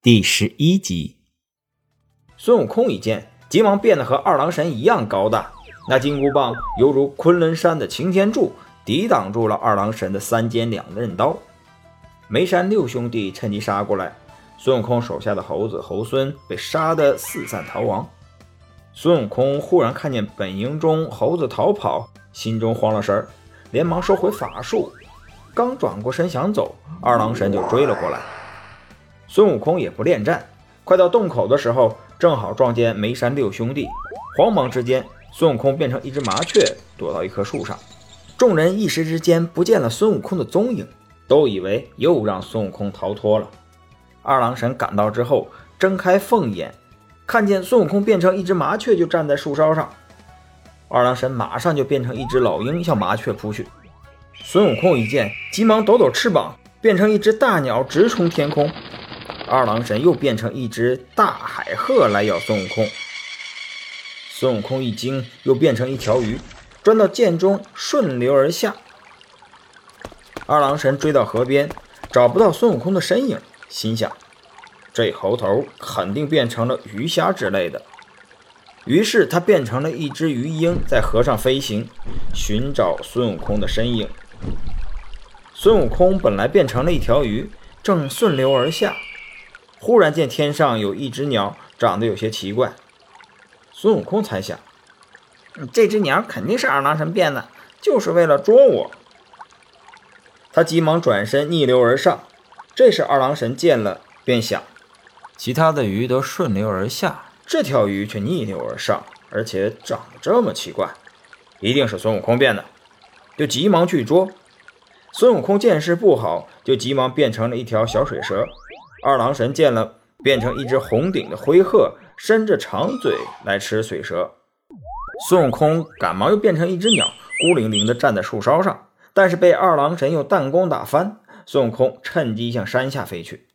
第十一集，孙悟空一见，急忙变得和二郎神一样高大，那金箍棒犹如昆仑山的擎天柱，抵挡住了二郎神的三尖两刃刀。梅山六兄弟趁机杀过来，孙悟空手下的猴子猴孙被杀得四散逃亡。孙悟空忽然看见本营中猴子逃跑，心中慌了神儿，连忙收回法术。刚转过身想走，二郎神就追了过来。孙悟空也不恋战，快到洞口的时候，正好撞见梅山六兄弟。慌忙之间，孙悟空变成一只麻雀，躲到一棵树上。众人一时之间不见了孙悟空的踪影，都以为又让孙悟空逃脱了。二郎神赶到之后，睁开凤眼，看见孙悟空变成一只麻雀，就站在树梢上。二郎神马上就变成一只老鹰，向麻雀扑去。孙悟空一见，急忙抖抖翅膀，变成一只大鸟，直冲天空。二郎神又变成一只大海鹤来咬孙悟空。孙悟空一惊，又变成一条鱼，钻到涧中，顺流而下。二郎神追到河边，找不到孙悟空的身影，心想：这猴头肯定变成了鱼虾之类的。于是他变成了一只鱼鹰，在河上飞行，寻找孙悟空的身影。孙悟空本来变成了一条鱼，正顺流而下，忽然见天上有一只鸟，长得有些奇怪。孙悟空猜想，这只鸟肯定是二郎神变的，就是为了捉我。他急忙转身逆流而上。这时二郎神见了，便想：其他的鱼都顺流而下，这条鱼却逆流而上，而且长得这么奇怪，一定是孙悟空变的，就急忙去捉。孙悟空见势不好，就急忙变成了一条小水蛇。二郎神见了，变成一只红顶的灰鹤，伸着长嘴来吃水蛇。孙悟空赶忙又变成一只鸟，孤零零地站在树梢上，但是被二郎神用弹弓打翻。孙悟空趁机向山下飞去。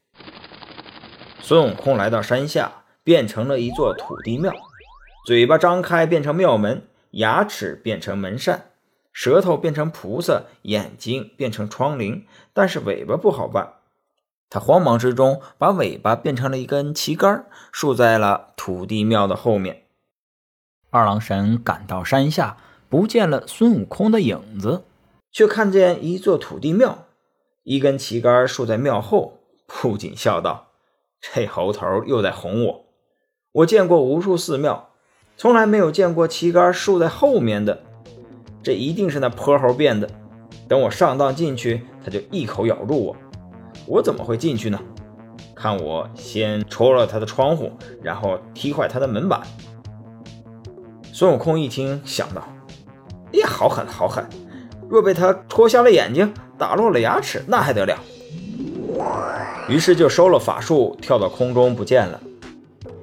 孙悟空来到山下，变成了一座土地庙，嘴巴张开变成庙门，牙齿变成门扇。舌头变成菩萨，眼睛变成窗棂，但是尾巴不好办。他慌忙之中把尾巴变成了一根旗杆，竖在了土地庙的后面。二郎神赶到山下，不见了孙悟空的影子，却看见一座土地庙，一根旗杆竖在庙后，不禁笑道：“这猴头又在哄我。我见过无数寺庙，从来没有见过旗杆竖在后面的。”这一定是那泼猴变的。等我上当进去，他就一口咬住我。我怎么会进去呢？看我先戳了他的窗户，然后踢坏他的门板。孙悟空一听，想到：哎呀，好狠，好狠！若被他戳瞎了眼睛，打落了牙齿，那还得了？于是就收了法术，跳到空中不见了。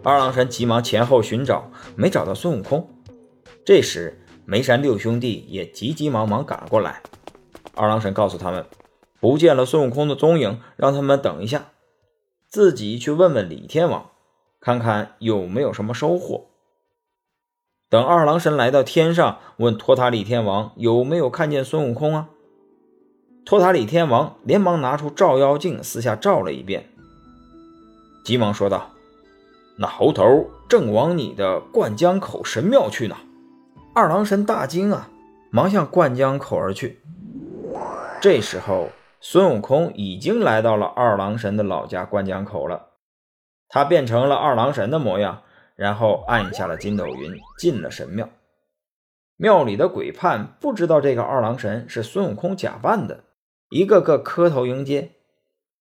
二郎神急忙前后寻找，没找到孙悟空。这时。梅山六兄弟也急急忙忙赶过来。二郎神告诉他们，不见了孙悟空的踪影，让他们等一下，自己去问问李天王，看看有没有什么收获。等二郎神来到天上，问托塔李天王有没有看见孙悟空啊？托塔李天王连忙拿出照妖镜，四下照了一遍，急忙说道：“那猴头正往你的灌江口神庙去呢。”二郎神大惊啊，忙向灌江口而去。这时候，孙悟空已经来到了二郎神的老家灌江口了。他变成了二郎神的模样，然后按下了筋斗云，进了神庙。庙里的鬼判不知道这个二郎神是孙悟空假扮的，一个个磕头迎接。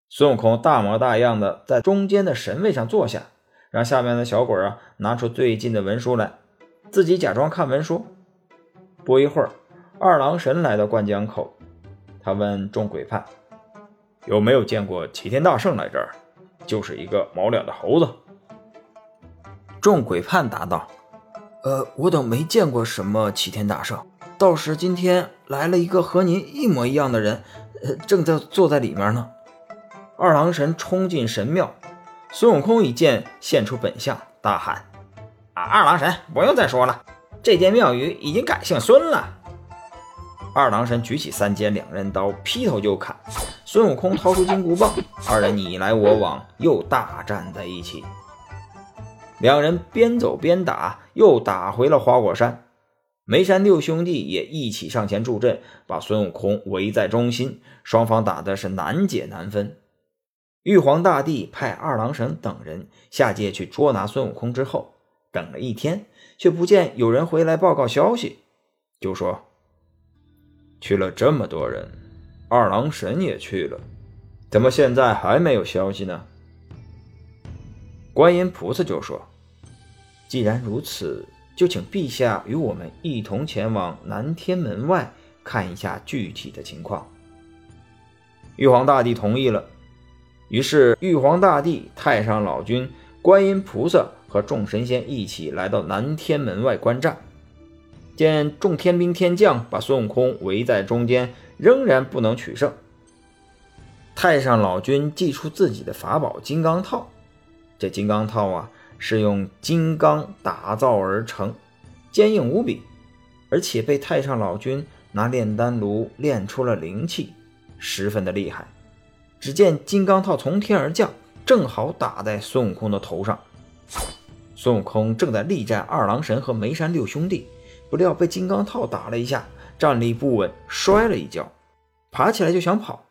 孙悟空大模大样的在中间的神位上坐下，让下面的小鬼啊拿出最近的文书来。自己假装看文书。不一会儿，二郎神来到灌江口，他问众鬼判：“有没有见过齐天大圣来这儿？就是一个毛脸的猴子。”众鬼判答道：“呃，我等没见过什么齐天大圣，倒是今天来了一个和您一模一样的人，呃，正在坐在里面呢。”二郎神冲进神庙，孙悟空一见，现出本相，大喊。啊二郎神，不用再说了，这间庙宇已经改姓孙了。二郎神举起三尖两刃刀，劈头就砍。孙悟空掏出金箍棒，二人你来我往，又大战在一起。两人边走边打，又打回了花果山。梅山六兄弟也一起上前助阵，把孙悟空围在中心。双方打的是难解难分。玉皇大帝派二郎神等人下界去捉拿孙悟空之后，等了一天，却不见有人回来报告消息，就说去了这么多人，二郎神也去了，怎么现在还没有消息呢？观音菩萨就说：“既然如此，就请陛下与我们一同前往南天门外看一下具体的情况。”玉皇大帝同意了。于是，玉皇大帝、太上老君、观音菩萨和众神仙一起来到南天门外观战。见众天兵天将把孙悟空围在中间，仍然不能取胜。太上老君祭出自己的法宝金刚套，这金刚套啊，是用金刚打造而成，坚硬无比，而且被太上老君拿炼丹炉炼出了灵气，十分的厉害。只见金刚套从天而降，正好打在孙悟空的头上。孙悟空正在力战二郎神和梅山六兄弟，不料被金刚套打了一下，站立不稳，摔了一跤，爬起来就想跑。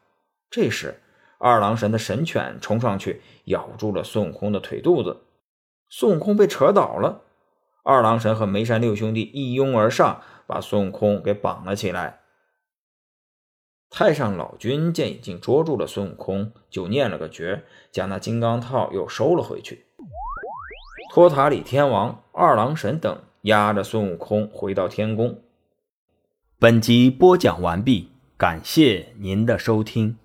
这时，二郎神的神犬冲上去咬住了孙悟空的腿肚子，孙悟空被扯倒了。二郎神和梅山六兄弟一拥而上，把孙悟空给绑了起来。太上老君见已经捉住了孙悟空，就念了个诀，将那金刚套又收了回去。托塔李天王、二郎神等压着孙悟空回到天宫。本集播讲完毕，感谢您的收听。